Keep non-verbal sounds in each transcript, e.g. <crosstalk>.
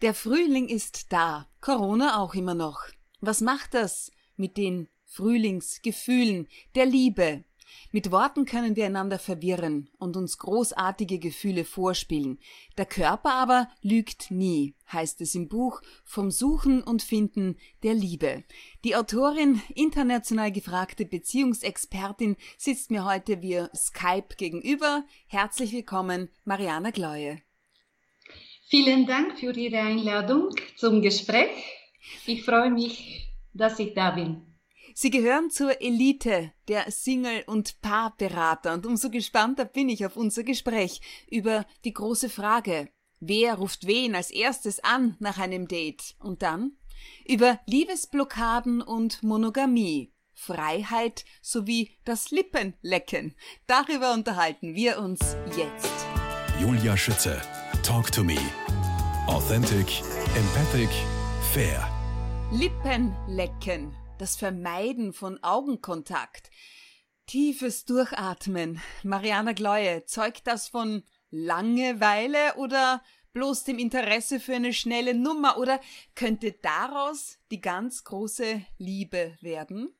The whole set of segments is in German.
Der Frühling ist da, Corona auch immer noch. Was macht das mit den Frühlingsgefühlen, der Liebe? Mit Worten können wir einander verwirren und uns großartige Gefühle vorspielen. Der Körper aber lügt nie, heißt es im Buch Vom Suchen und Finden der Liebe. Die Autorin, international gefragte Beziehungsexpertin, sitzt mir heute via Skype gegenüber. Herzlich willkommen, Mariana Gleue. Vielen Dank für Ihre Einladung zum Gespräch. Ich freue mich, dass ich da bin. Sie gehören zur Elite der Single- und Paarberater und umso gespannter bin ich auf unser Gespräch über die große Frage, wer ruft wen als erstes an nach einem Date und dann über Liebesblockaden und Monogamie, Freiheit sowie das Lippenlecken. Darüber unterhalten wir uns jetzt. Julia Schütze Talk to me. Authentic, empathic, fair. Lippenlecken, das Vermeiden von Augenkontakt. Tiefes Durchatmen. Mariana Gleue, zeugt das von Langeweile oder bloß dem Interesse für eine schnelle Nummer oder könnte daraus die ganz große Liebe werden?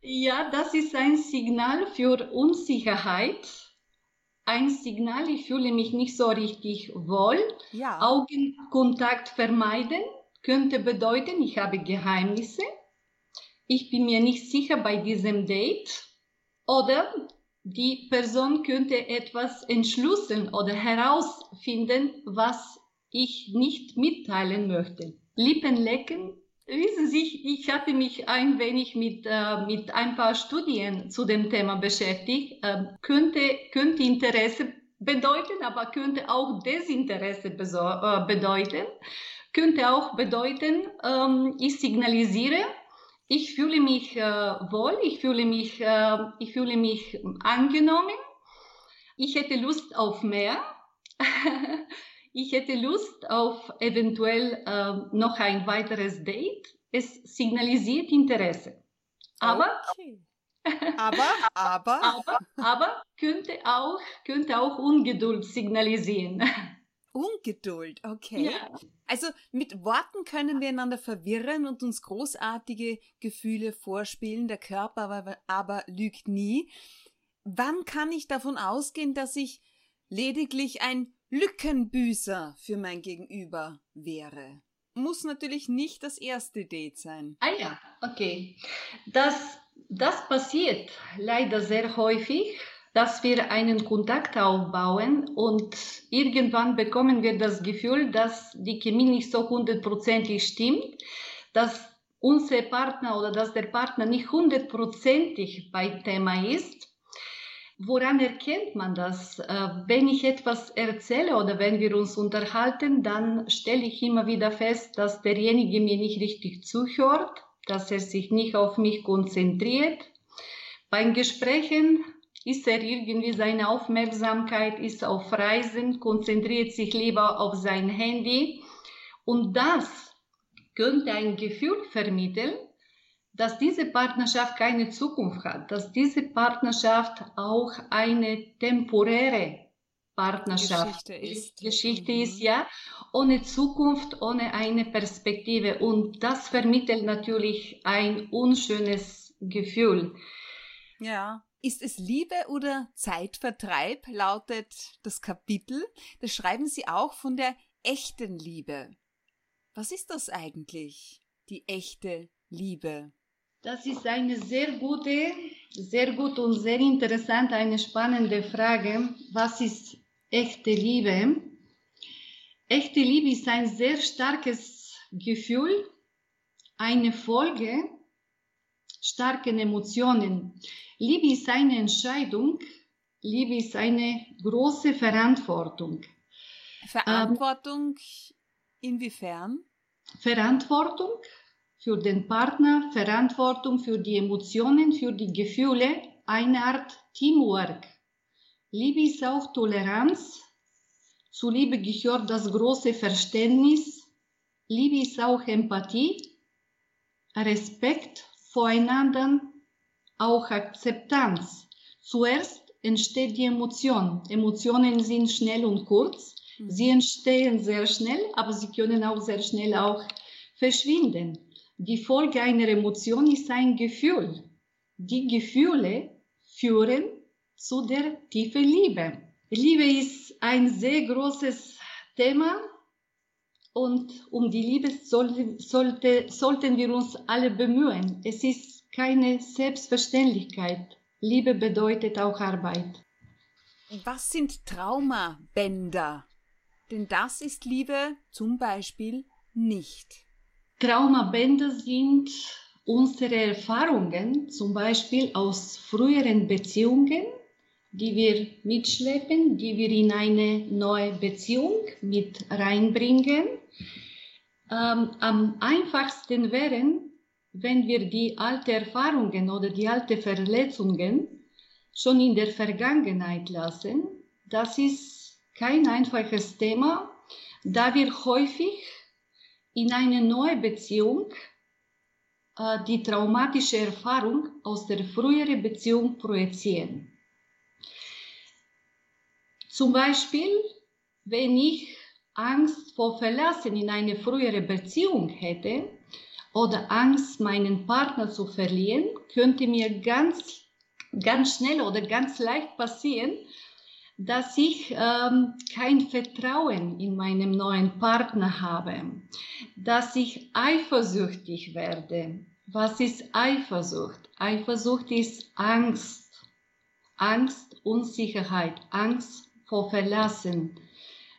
Ja, das ist ein Signal für Unsicherheit ein Signal, ich fühle mich nicht so richtig wohl. Ja. Augenkontakt vermeiden könnte bedeuten, ich habe Geheimnisse. Ich bin mir nicht sicher bei diesem Date. Oder die Person könnte etwas entschlüsseln oder herausfinden, was ich nicht mitteilen möchte. Lippen lecken Wissen Sie, ich hatte mich ein wenig mit, äh, mit ein paar Studien zu dem Thema beschäftigt. Äh, könnte, könnte Interesse bedeuten, aber könnte auch Desinteresse äh, bedeuten. Könnte auch bedeuten, ähm, ich signalisiere, ich fühle mich äh, wohl, ich fühle mich, äh, ich fühle mich angenommen, ich hätte Lust auf mehr. <laughs> ich hätte Lust auf eventuell äh, noch ein weiteres Date. Es signalisiert Interesse. Aber, okay. aber, aber, <laughs> aber, aber könnte auch, könnte auch Ungeduld signalisieren. Ungeduld, okay. Ja. Also mit Worten können wir einander verwirren und uns großartige Gefühle vorspielen. Der Körper aber, aber lügt nie. Wann kann ich davon ausgehen, dass ich lediglich ein Lückenbüßer für mein Gegenüber wäre. Muss natürlich nicht das erste Date sein. Ah ja, okay. Das, das passiert leider sehr häufig, dass wir einen Kontakt aufbauen und irgendwann bekommen wir das Gefühl, dass die Chemie nicht so hundertprozentig stimmt, dass unser Partner oder dass der Partner nicht hundertprozentig bei Thema ist Woran erkennt man das? Äh, wenn ich etwas erzähle oder wenn wir uns unterhalten, dann stelle ich immer wieder fest, dass derjenige mir nicht richtig zuhört, dass er sich nicht auf mich konzentriert. Beim Gesprächen ist er irgendwie seine Aufmerksamkeit ist auf Reisen, konzentriert sich lieber auf sein Handy. Und das könnte ein Gefühl vermitteln, dass diese Partnerschaft keine Zukunft hat, dass diese Partnerschaft auch eine temporäre Partnerschaft Geschichte ist. Geschichte mhm. ist, ja, ohne Zukunft, ohne eine Perspektive. Und das vermittelt natürlich ein unschönes Gefühl. Ja. Ist es Liebe oder Zeitvertreib, lautet das Kapitel. Das schreiben Sie auch von der echten Liebe. Was ist das eigentlich, die echte Liebe? Das ist eine sehr gute, sehr gut und sehr interessante, eine spannende Frage. Was ist echte Liebe? Echte Liebe ist ein sehr starkes Gefühl, eine Folge starken Emotionen. Liebe ist eine Entscheidung, Liebe ist eine große Verantwortung. Verantwortung ähm, inwiefern? Verantwortung für den Partner, Verantwortung für die Emotionen, für die Gefühle, eine Art Teamwork. Liebe ist auch Toleranz. Zu Liebe gehört das große Verständnis. Liebe ist auch Empathie, Respekt voreinander, auch Akzeptanz. Zuerst entsteht die Emotion. Emotionen sind schnell und kurz. Mhm. Sie entstehen sehr schnell, aber sie können auch sehr schnell auch verschwinden. Die Folge einer Emotion ist ein Gefühl. Die Gefühle führen zu der tiefen Liebe. Liebe ist ein sehr großes Thema und um die Liebe sollte, sollte, sollten wir uns alle bemühen. Es ist keine Selbstverständlichkeit. Liebe bedeutet auch Arbeit. Was sind Traumabänder? Denn das ist Liebe zum Beispiel nicht. Traumabänder sind unsere Erfahrungen, zum Beispiel aus früheren Beziehungen, die wir mitschleppen, die wir in eine neue Beziehung mit reinbringen. Ähm, am einfachsten wären, wenn wir die alten Erfahrungen oder die alten Verletzungen schon in der Vergangenheit lassen. Das ist kein einfaches Thema, da wir häufig in eine neue Beziehung äh, die traumatische Erfahrung aus der früheren Beziehung projizieren. Zum Beispiel, wenn ich Angst vor Verlassen in eine frühere Beziehung hätte oder Angst, meinen Partner zu verlieren, könnte mir ganz, ganz schnell oder ganz leicht passieren, dass ich ähm, kein Vertrauen in meinem neuen Partner habe, dass ich eifersüchtig werde. Was ist Eifersucht? Eifersucht ist Angst, Angst, Unsicherheit, Angst vor Verlassen,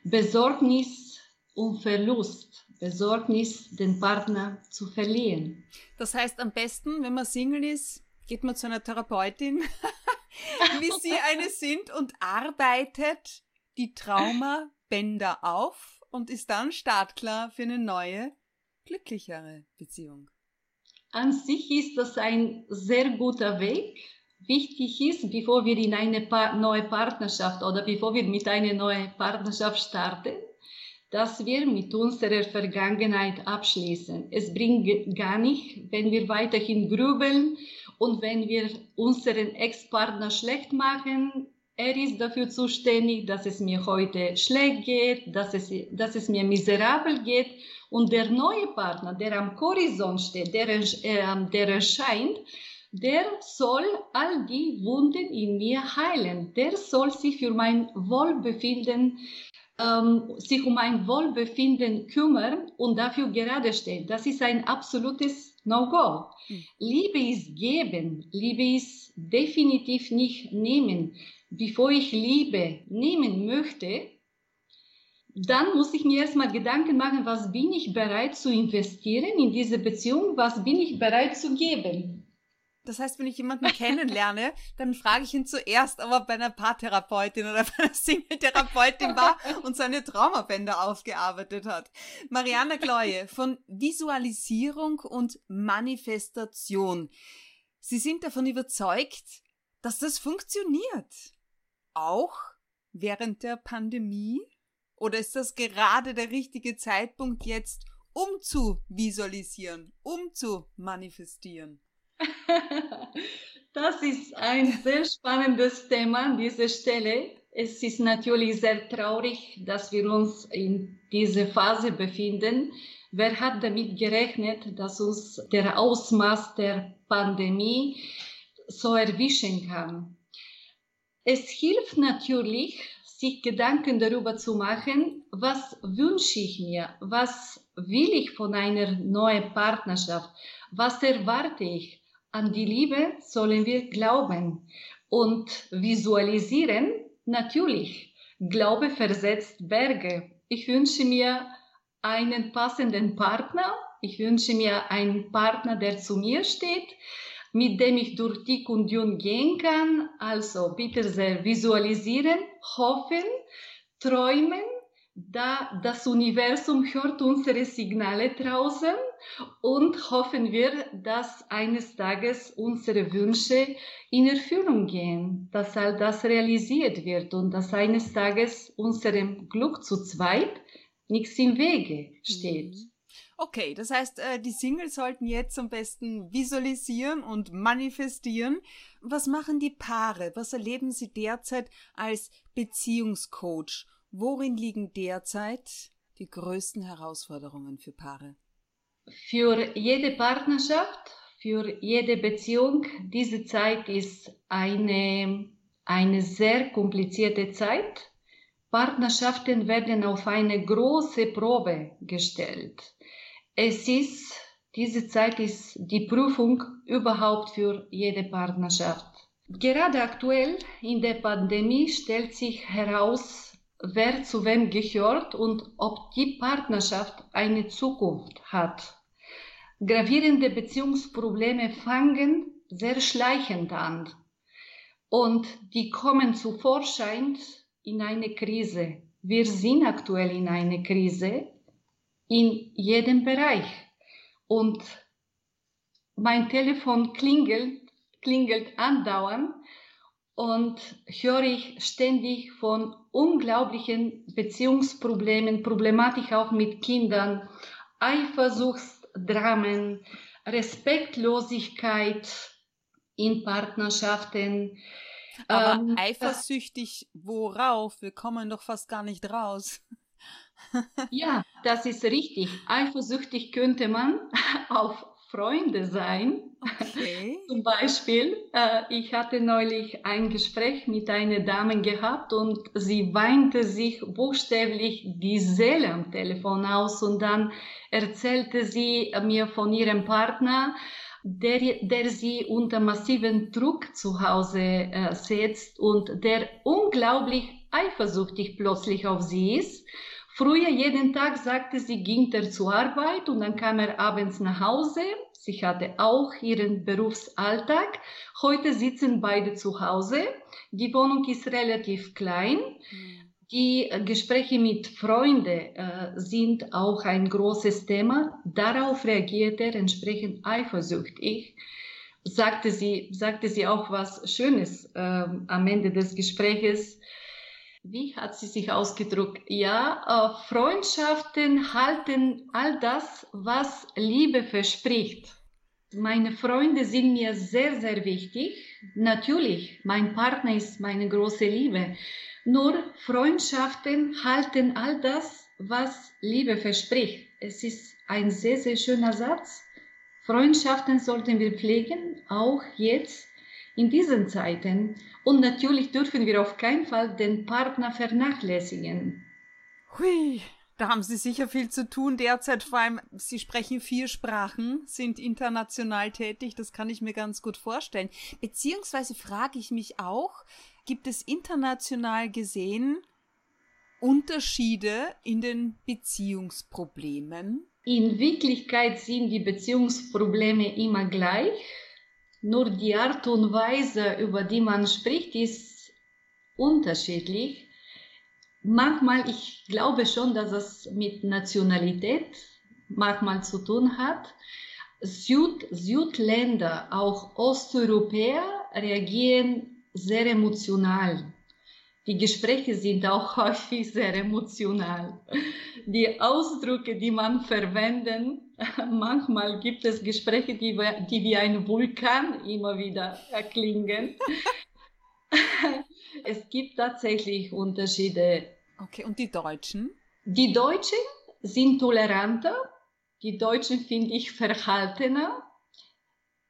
Besorgnis um Verlust, Besorgnis, den Partner zu verlieren. Das heißt, am besten, wenn man Single ist, geht man zu einer Therapeutin <laughs> <laughs> wie Sie eine sind und arbeitet die Traumabänder auf und ist dann startklar für eine neue, glücklichere Beziehung. An sich ist das ein sehr guter Weg. Wichtig ist, bevor wir in eine pa neue Partnerschaft oder bevor wir mit einer neuen Partnerschaft starten, dass wir mit unserer Vergangenheit abschließen. Es bringt gar nicht, wenn wir weiterhin grübeln und wenn wir unseren Ex-Partner schlecht machen, er ist dafür zuständig, dass es mir heute schlecht geht, dass es, dass es mir miserabel geht. Und der neue Partner, der am Horizont steht, der, äh, der erscheint, der soll all die Wunden in mir heilen. Der soll sich für mein Wohlbefinden, ähm, sich um mein Wohlbefinden kümmern und dafür gerade stehen. Das ist ein absolutes No-Go. Hm. Liebe ist geben, Liebe ist definitiv nicht nehmen. Bevor ich Liebe nehmen möchte, dann muss ich mir erstmal Gedanken machen, was bin ich bereit zu investieren in diese Beziehung, was bin ich bereit zu geben. Das heißt, wenn ich jemanden kennenlerne, <laughs> dann frage ich ihn zuerst, ob er bei einer Paartherapeutin oder bei einer Single-Therapeutin war <laughs> und seine Traumabänder aufgearbeitet hat. Marianne Gleue von Visualisierung und Manifestation. Sie sind davon überzeugt, dass das funktioniert. Auch während der Pandemie? Oder ist das gerade der richtige Zeitpunkt jetzt, um zu visualisieren, um zu manifestieren? <laughs> Das ist ein sehr spannendes Thema an dieser Stelle. Es ist natürlich sehr traurig, dass wir uns in dieser Phase befinden. Wer hat damit gerechnet, dass uns der Ausmaß der Pandemie so erwischen kann? Es hilft natürlich, sich Gedanken darüber zu machen, was wünsche ich mir, was will ich von einer neuen Partnerschaft, was erwarte ich, an die Liebe sollen wir glauben und visualisieren. Natürlich, Glaube versetzt Berge. Ich wünsche mir einen passenden Partner. Ich wünsche mir einen Partner, der zu mir steht, mit dem ich durch dick und dünn gehen kann. Also bitte sehr visualisieren, hoffen, träumen da das Universum hört unsere Signale draußen und hoffen wir, dass eines Tages unsere Wünsche in Erfüllung gehen, dass all das realisiert wird und dass eines Tages unserem Glück zu zweit nichts im Wege steht. Mhm. Okay, das heißt, äh, die Singles sollten jetzt am besten visualisieren und manifestieren. Was machen die Paare? Was erleben sie derzeit als Beziehungscoach? Worin liegen derzeit die größten Herausforderungen für Paare? Für jede Partnerschaft, für jede Beziehung, diese Zeit ist eine, eine sehr komplizierte Zeit. Partnerschaften werden auf eine große Probe gestellt. Es ist, diese Zeit ist die Prüfung überhaupt für jede Partnerschaft. Gerade aktuell in der Pandemie stellt sich heraus, wer zu wem gehört und ob die Partnerschaft eine Zukunft hat. Gravierende Beziehungsprobleme fangen sehr schleichend an. Und die kommen zu Vorschein in eine Krise. Wir sind aktuell in einer Krise in jedem Bereich. Und mein Telefon klingelt, klingelt andauernd und höre ich ständig von unglaublichen Beziehungsproblemen, Problematik auch mit Kindern, Eifersuchtsdramen, Respektlosigkeit in Partnerschaften. Aber ähm, eifersüchtig worauf? Wir kommen doch fast gar nicht raus. ja, das ist richtig. Eifersüchtig könnte man <laughs> auf Freunde sein. Okay. <laughs> Zum Beispiel, äh, ich hatte neulich ein Gespräch mit einer Dame gehabt und sie weinte sich buchstäblich die Seele am Telefon aus und dann erzählte sie mir von ihrem Partner, der, der sie unter massiven Druck zu Hause äh, setzt und der unglaublich eifersüchtig plötzlich auf sie ist. Früher jeden Tag sagte sie, ging er zur Arbeit und dann kam er abends nach Hause. Sie hatte auch ihren Berufsalltag. Heute sitzen beide zu Hause. Die Wohnung ist relativ klein. Die Gespräche mit Freunden äh, sind auch ein großes Thema. Darauf reagiert er entsprechend eifersüchtig. Sagte sie, sagte sie auch was Schönes äh, am Ende des Gespräches wie hat sie sich ausgedrückt? Ja, äh, Freundschaften halten all das, was Liebe verspricht. Meine Freunde sind mir sehr, sehr wichtig. Natürlich, mein Partner ist meine große Liebe. Nur Freundschaften halten all das, was Liebe verspricht. Es ist ein sehr, sehr schöner Satz. Freundschaften sollten wir pflegen, auch jetzt in diesen Zeiten. Und natürlich dürfen wir auf keinen Fall den Partner vernachlässigen. Hui, da haben Sie sicher viel zu tun derzeit. Vor allem, Sie sprechen vier Sprachen, sind international tätig. Das kann ich mir ganz gut vorstellen. Beziehungsweise frage ich mich auch, gibt es international gesehen Unterschiede in den Beziehungsproblemen? In Wirklichkeit sind die Beziehungsprobleme immer gleich. Nur die Art und Weise, über die man spricht, ist unterschiedlich. Manchmal, ich glaube schon, dass es mit Nationalität manchmal zu tun hat. Süd, Südländer, auch Osteuropäer reagieren sehr emotional. Die Gespräche sind auch <laughs> häufig sehr emotional. Die Ausdrücke, die man verwenden, <laughs> manchmal gibt es Gespräche, die, die wie ein Vulkan immer wieder erklingen. <laughs> es gibt tatsächlich Unterschiede. Okay, und die Deutschen? Die Deutschen sind toleranter. Die Deutschen finde ich verhaltener.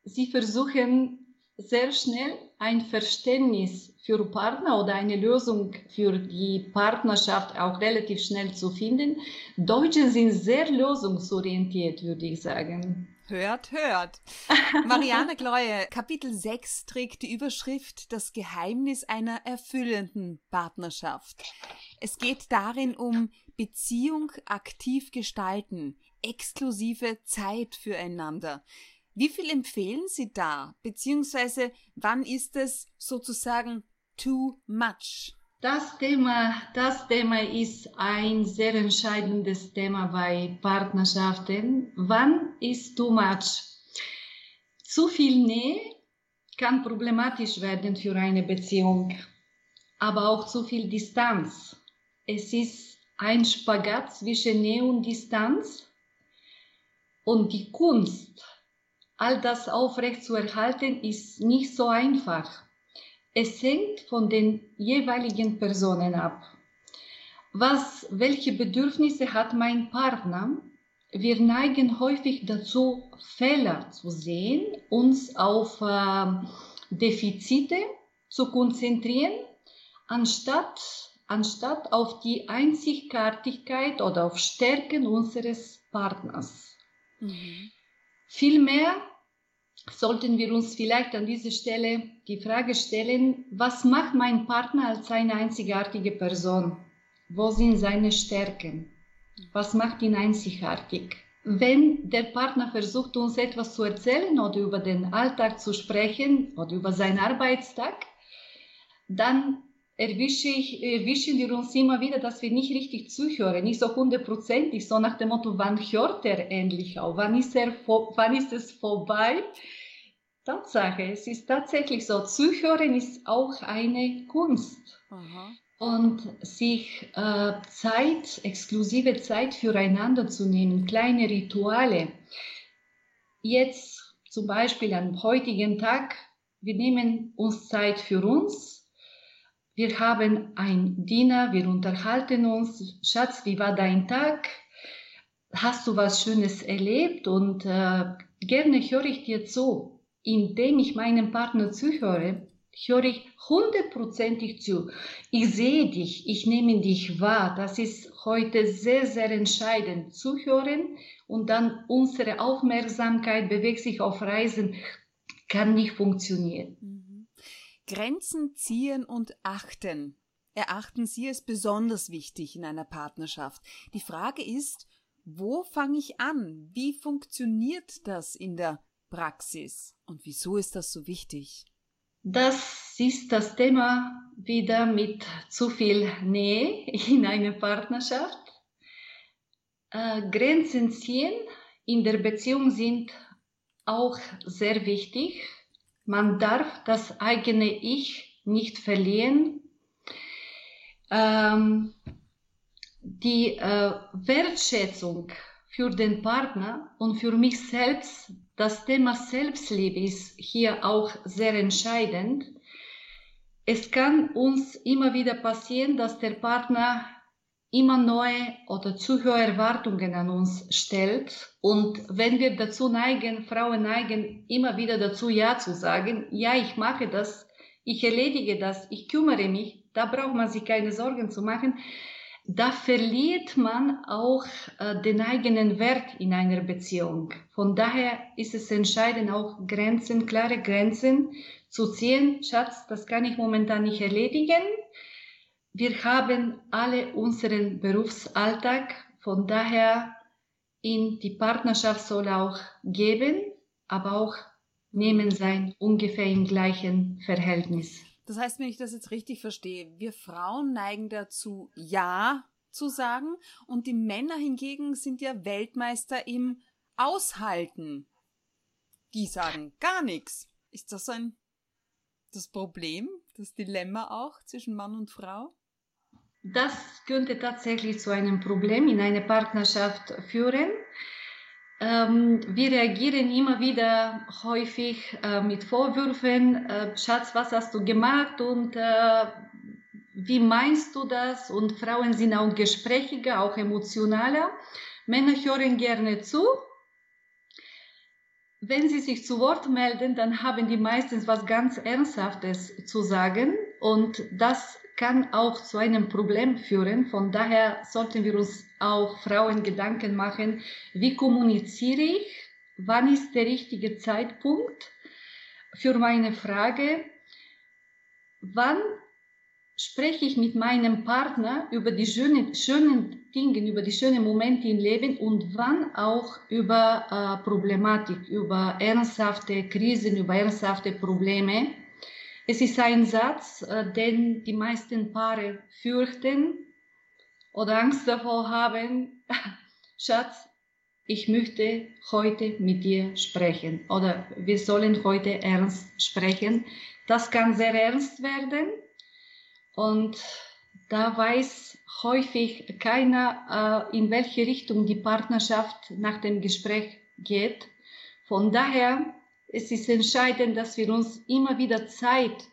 Sie versuchen sehr schnell ein Verständnis für Partner oder eine Lösung für die Partnerschaft auch relativ schnell zu finden. Deutsche sind sehr lösungsorientiert, würde ich sagen. Hört, hört. <laughs> Marianne Gleue, Kapitel 6 trägt die Überschrift Das Geheimnis einer erfüllenden Partnerschaft. Es geht darin um Beziehung aktiv gestalten, exklusive Zeit füreinander. Wie viel empfehlen Sie da? Beziehungsweise wann ist es sozusagen too much? Das Thema, das Thema ist ein sehr entscheidendes Thema bei Partnerschaften. Wann ist too much? Zu viel Nähe kann problematisch werden für eine Beziehung, aber auch zu viel Distanz. Es ist ein Spagat zwischen Nähe und Distanz und die Kunst all das aufrecht zu erhalten, ist nicht so einfach. Es hängt von den jeweiligen Personen ab. Was, welche Bedürfnisse hat mein Partner? Wir neigen häufig dazu, Fehler zu sehen, uns auf äh, Defizite zu konzentrieren, anstatt, anstatt auf die Einzigartigkeit oder auf Stärken unseres Partners. Mhm. Vielmehr sollten wir uns vielleicht an dieser Stelle die Frage stellen, was macht mein Partner als eine einzigartige Person? Wo sind seine Stärken? Was macht ihn einzigartig? Wenn der Partner versucht, uns etwas zu erzählen oder über den Alltag zu sprechen oder über seinen Arbeitstag, dann erwische ich, erwischen wir uns immer wieder, dass wir nicht richtig zuhören, nicht so hundertprozentig, so nach dem Motto, wann hört er endlich auf, wann ist, er, wann ist es vorbei? Tatsache, es ist tatsächlich so, zuhören ist auch eine Kunst. Aha und sich äh, Zeit, exklusive Zeit füreinander zu nehmen, kleine Rituale. Jetzt zum Beispiel am heutigen Tag, wir nehmen uns Zeit für uns. Wir haben ein Diener, wir unterhalten uns. Schatz, wie war dein Tag? Hast du was Schönes erlebt? Und äh, gerne höre ich dir zu. Indem ich meinem Partner zuhöre, höre ich hundertprozentig zu. Ich sehe dich, ich nehme dich wahr. Das ist heute sehr, sehr entscheidend. Zuhören und dann unsere Aufmerksamkeit bewegt sich auf Reisen, kann nicht funktionieren. Grenzen ziehen und achten. Erachten Sie es besonders wichtig in einer Partnerschaft. Die Frage ist, wo fange ich an? Wie funktioniert das in der Praxis? Und wieso ist das so wichtig? Das ist das Thema wieder mit zu viel Nähe in einer Partnerschaft. Äh, Grenzen ziehen in der Beziehung sind auch sehr wichtig. Man darf das eigene Ich nicht verlieren. Ähm, die äh, Wertschätzung für den Partner und für mich selbst das Thema Selbstliebe ist hier auch sehr entscheidend. Es kann uns immer wieder passieren, dass der Partner immer neue oder zu hohe Erwartungen an uns stellt. Und wenn wir dazu neigen, Frauen neigen immer wieder dazu Ja zu sagen, ja, ich mache das, ich erledige das, ich kümmere mich, da braucht man sich keine Sorgen zu machen da verliert man auch äh, den eigenen Wert in einer Beziehung. Von daher ist es entscheidend, auch Grenzen, klare Grenzen zu ziehen. Schatz, das kann ich momentan nicht erledigen. Wir haben alle unseren Berufsalltag. Von daher in die Partnerschaft soll auch geben, aber auch nehmen sein ungefähr im gleichen Verhältnis. Das heißt, wenn ich das jetzt richtig verstehe, wir Frauen neigen dazu, Ja zu sagen und die Männer hingegen sind ja Weltmeister im Aushalten. Die sagen gar nichts. Ist das ein das Problem, das Dilemma auch zwischen Mann und Frau? Das könnte tatsächlich zu einem Problem in einer Partnerschaft führen. Ähm, wir reagieren immer wieder häufig äh, mit Vorwürfen, äh, Schatz, was hast du gemacht und äh, wie meinst du das? Und Frauen sind auch gesprächiger, auch emotionaler. Männer hören gerne zu. Wenn sie sich zu Wort melden, dann haben die meistens was ganz Ernsthaftes zu sagen und das kann auch zu einem Problem führen. Von daher sollten wir uns auch Frauen Gedanken machen, wie kommuniziere ich, wann ist der richtige Zeitpunkt für meine Frage, wann spreche ich mit meinem Partner über die schönen, schönen Dinge, über die schönen Momente im Leben und wann auch über äh, Problematik, über ernsthafte Krisen, über ernsthafte Probleme. Es ist ein Satz, äh, den die meisten Paare fürchten oder Angst davor haben. <laughs> Schatz, ich möchte heute mit dir sprechen oder wir sollen heute ernst sprechen. Das kann sehr ernst werden und da weiß häufig keiner, äh, in welche Richtung die Partnerschaft nach dem Gespräch geht. Von daher es ist entscheidend, dass wir uns immer wieder Zeit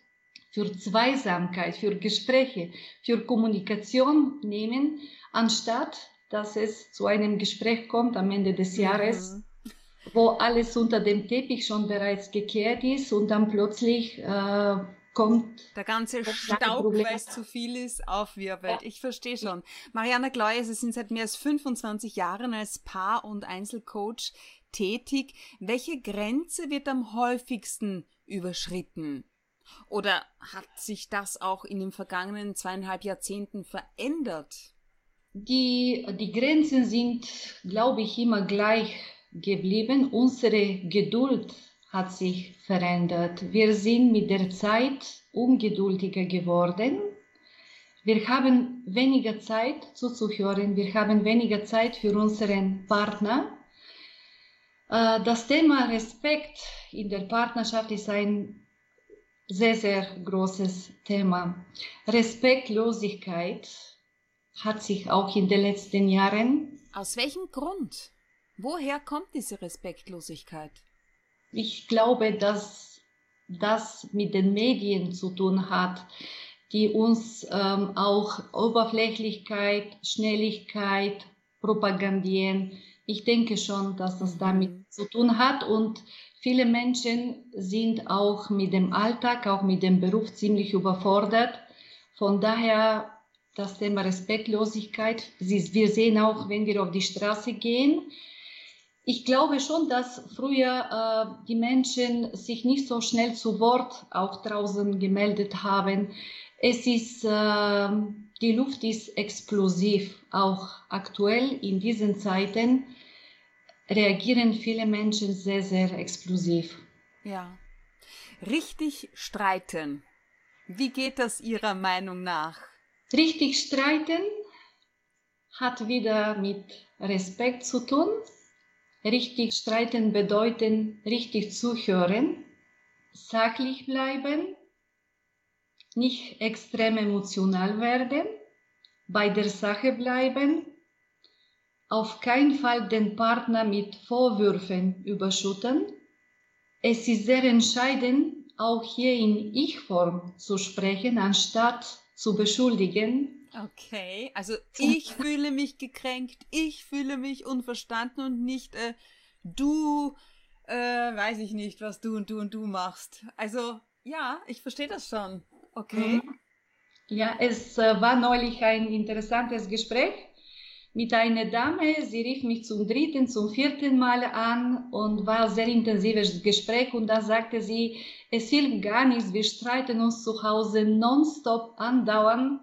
für Zweisamkeit, für Gespräche, für Kommunikation nehmen, anstatt dass es zu einem Gespräch kommt am Ende des Jahres, mhm. wo alles unter dem Teppich schon bereits gekehrt ist und dann plötzlich äh, kommt. Der ganze Staub, weil es zu viel ist, aufwirbelt. Ja. Ich verstehe schon. Mariana Gleuer, Sie sind seit mehr als 25 Jahren als Paar- und Einzelcoach tätig. Welche Grenze wird am häufigsten überschritten? Oder hat sich das auch in den vergangenen zweieinhalb Jahrzehnten verändert? Die, die Grenzen sind, glaube ich, immer gleich geblieben. Unsere Geduld hat sich verändert. Wir sind mit der Zeit ungeduldiger geworden. Wir haben weniger Zeit zuzuhören. Wir haben weniger Zeit für unseren Partner. Äh, das Thema Respekt in der Partnerschaft ist ein sehr, sehr großes Thema. Respektlosigkeit hat sich auch in den letzten Jahren. Aus welchem Grund? Woher kommt diese Respektlosigkeit? Ich glaube, dass das mit den Medien zu tun hat, die uns ähm, auch Oberflächlichkeit, Schnelligkeit propagandieren. Ich denke schon, dass das damit zu tun hat und viele Menschen sind auch mit dem Alltag, auch mit dem Beruf ziemlich überfordert. Von daher das Thema Respektlosigkeit. Wir sehen auch, wenn wir auf die Straße gehen, ich glaube schon, dass früher äh, die Menschen sich nicht so schnell zu Wort auch draußen gemeldet haben. Es ist, äh, die Luft ist explosiv. Auch aktuell in diesen Zeiten reagieren viele Menschen sehr, sehr explosiv. Ja. Richtig streiten. Wie geht das Ihrer Meinung nach? Richtig streiten hat wieder mit Respekt zu tun Richtig streiten bedeuten richtig zuhören, sachlich bleiben, nicht extrem emotional werden, bei der Sache bleiben, auf keinen Fall den Partner mit Vorwürfen überschütten. Es ist sehr entscheidend, auch hier in Ich-Form zu sprechen, anstatt zu beschuldigen Okay, also ich <laughs> fühle mich gekränkt, ich fühle mich unverstanden und nicht äh, du, äh, weiß ich nicht, was du und du und du machst. Also ja, ich verstehe das schon. Okay. Mhm. Ja, es äh, war neulich ein interessantes Gespräch mit einer Dame. Sie rief mich zum dritten, zum vierten Mal an und war ein sehr intensives Gespräch. Und da sagte sie, es hilft gar nichts, wir streiten uns zu Hause nonstop andauernd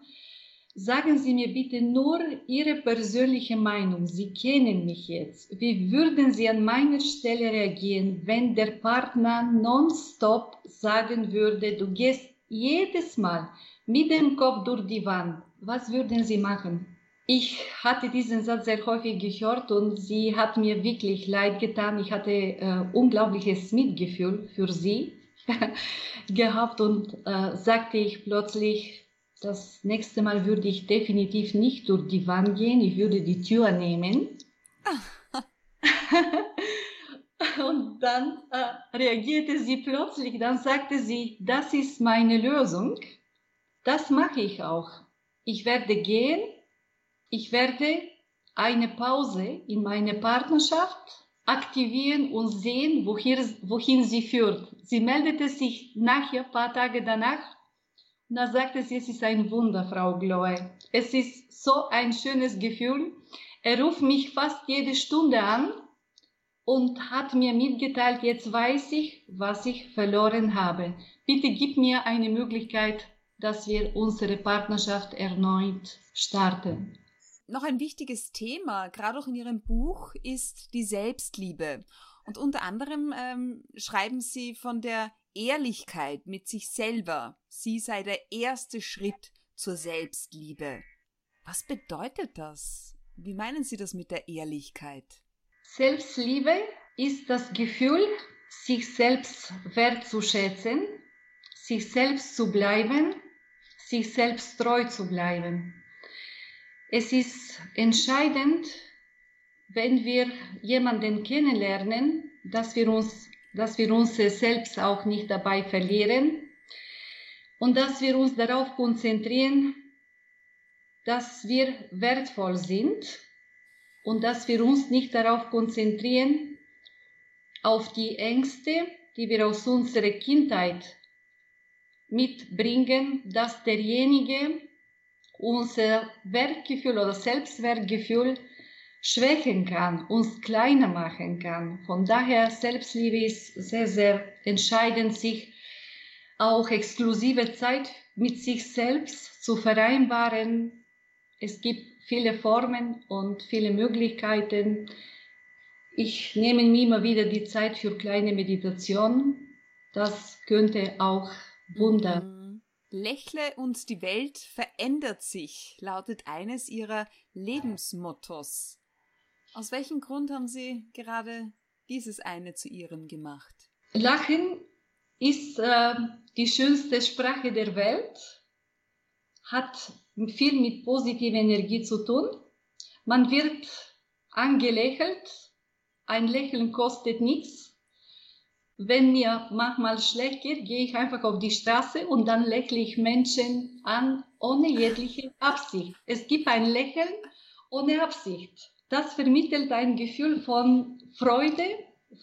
Sagen Sie mir bitte nur Ihre persönliche Meinung. Sie kennen mich jetzt. Wie würden Sie an meiner Stelle reagieren, wenn der Partner nonstop sagen würde, du gehst jedes Mal mit dem Kopf durch die Wand? Was würden Sie machen? Ich hatte diesen Satz sehr häufig gehört und sie hat mir wirklich leid getan. Ich hatte äh, unglaubliches Mitgefühl für sie <laughs> gehabt und äh, sagte ich plötzlich, das nächste Mal würde ich definitiv nicht durch die Wand gehen, ich würde die Tür nehmen. <laughs> <laughs> Und dann äh, reagierte sie plötzlich, dann sagte sie, das ist meine Lösung, das mache ich auch. Ich werde gehen, ich werde eine Pause in meine Partnerschaft aktivieren und sehen, wohin, wohin sie führt. Sie meldete sich nachher, paar Tage danach, da sagte sie, es ist ein Wunder, Frau Gloe. Es ist so ein schönes Gefühl. Er ruft mich fast jede Stunde an und hat mir mitgeteilt, jetzt weiß ich, was ich verloren habe. Bitte gib mir eine Möglichkeit, dass wir unsere Partnerschaft erneut starten. Noch ein wichtiges Thema, gerade auch in Ihrem Buch, ist die Selbstliebe. Und unter anderem ähm, schreiben Sie von der Ehrlichkeit mit sich selber, sie sei der erste Schritt zur Selbstliebe. Was bedeutet das? Wie meinen Sie das mit der Ehrlichkeit? Selbstliebe ist das Gefühl, sich selbst wertzuschätzen, sich selbst zu bleiben, sich selbst treu zu bleiben. Es ist entscheidend, wenn wir jemanden kennenlernen, dass wir uns dass wir uns selbst auch nicht dabei verlieren. und dass wir uns darauf konzentrieren, dass wir wertvoll sind und dass wir uns nicht darauf konzentrieren, auf die Ängste, die wir aus unserer Kindheit mitbringen, dass derjenige unser Wertgefühl oder Selbstwertgefühl schwächen kann, uns kleiner machen kann. Von daher Selbstliebe ist sehr, sehr entscheidend, sich auch exklusive Zeit mit sich selbst zu vereinbaren. Es gibt viele Formen und viele Möglichkeiten. Ich nehme mir immer wieder die Zeit für kleine Meditationen. Das könnte auch Wunder. Mhm. Lächle und die Welt verändert sich, lautet eines ihrer Lebensmottos. Aus welchem Grund haben Sie gerade dieses eine zu Ihrem gemacht? Lachen ist äh, die schönste Sprache der Welt, hat viel mit positiver Energie zu tun. Man wird angelächelt, ein Lächeln kostet nichts. Wenn mir manchmal schlecht geht, gehe ich einfach auf die Straße und dann lächle ich Menschen an, ohne jegliche Absicht. Es gibt ein Lächeln ohne Absicht. Das vermittelt ein Gefühl von Freude,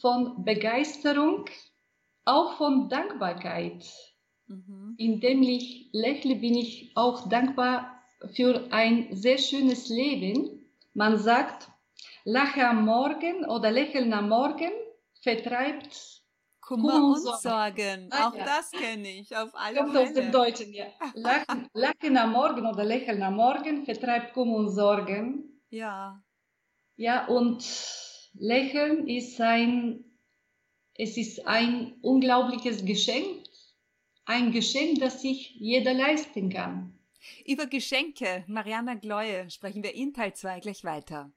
von Begeisterung, auch von Dankbarkeit. Mhm. Indem ich lächle, bin ich auch dankbar für ein sehr schönes Leben. Man sagt, Lache am Morgen oder Lächeln am Morgen vertreibt Kummer, und Sorgen. Sorgen. Ah, auch ja. das kenne ich auf alle Kommt Fälle. aus dem Deutschen, ja. Lachen, <laughs> Lachen am Morgen oder Lächeln am Morgen vertreibt Kummer und Sorgen. Ja. Ja, und Lächeln ist ein, es ist ein unglaubliches Geschenk, ein Geschenk, das sich jeder leisten kann. Über Geschenke, Mariana Gleue, sprechen wir in Teil 2 gleich weiter.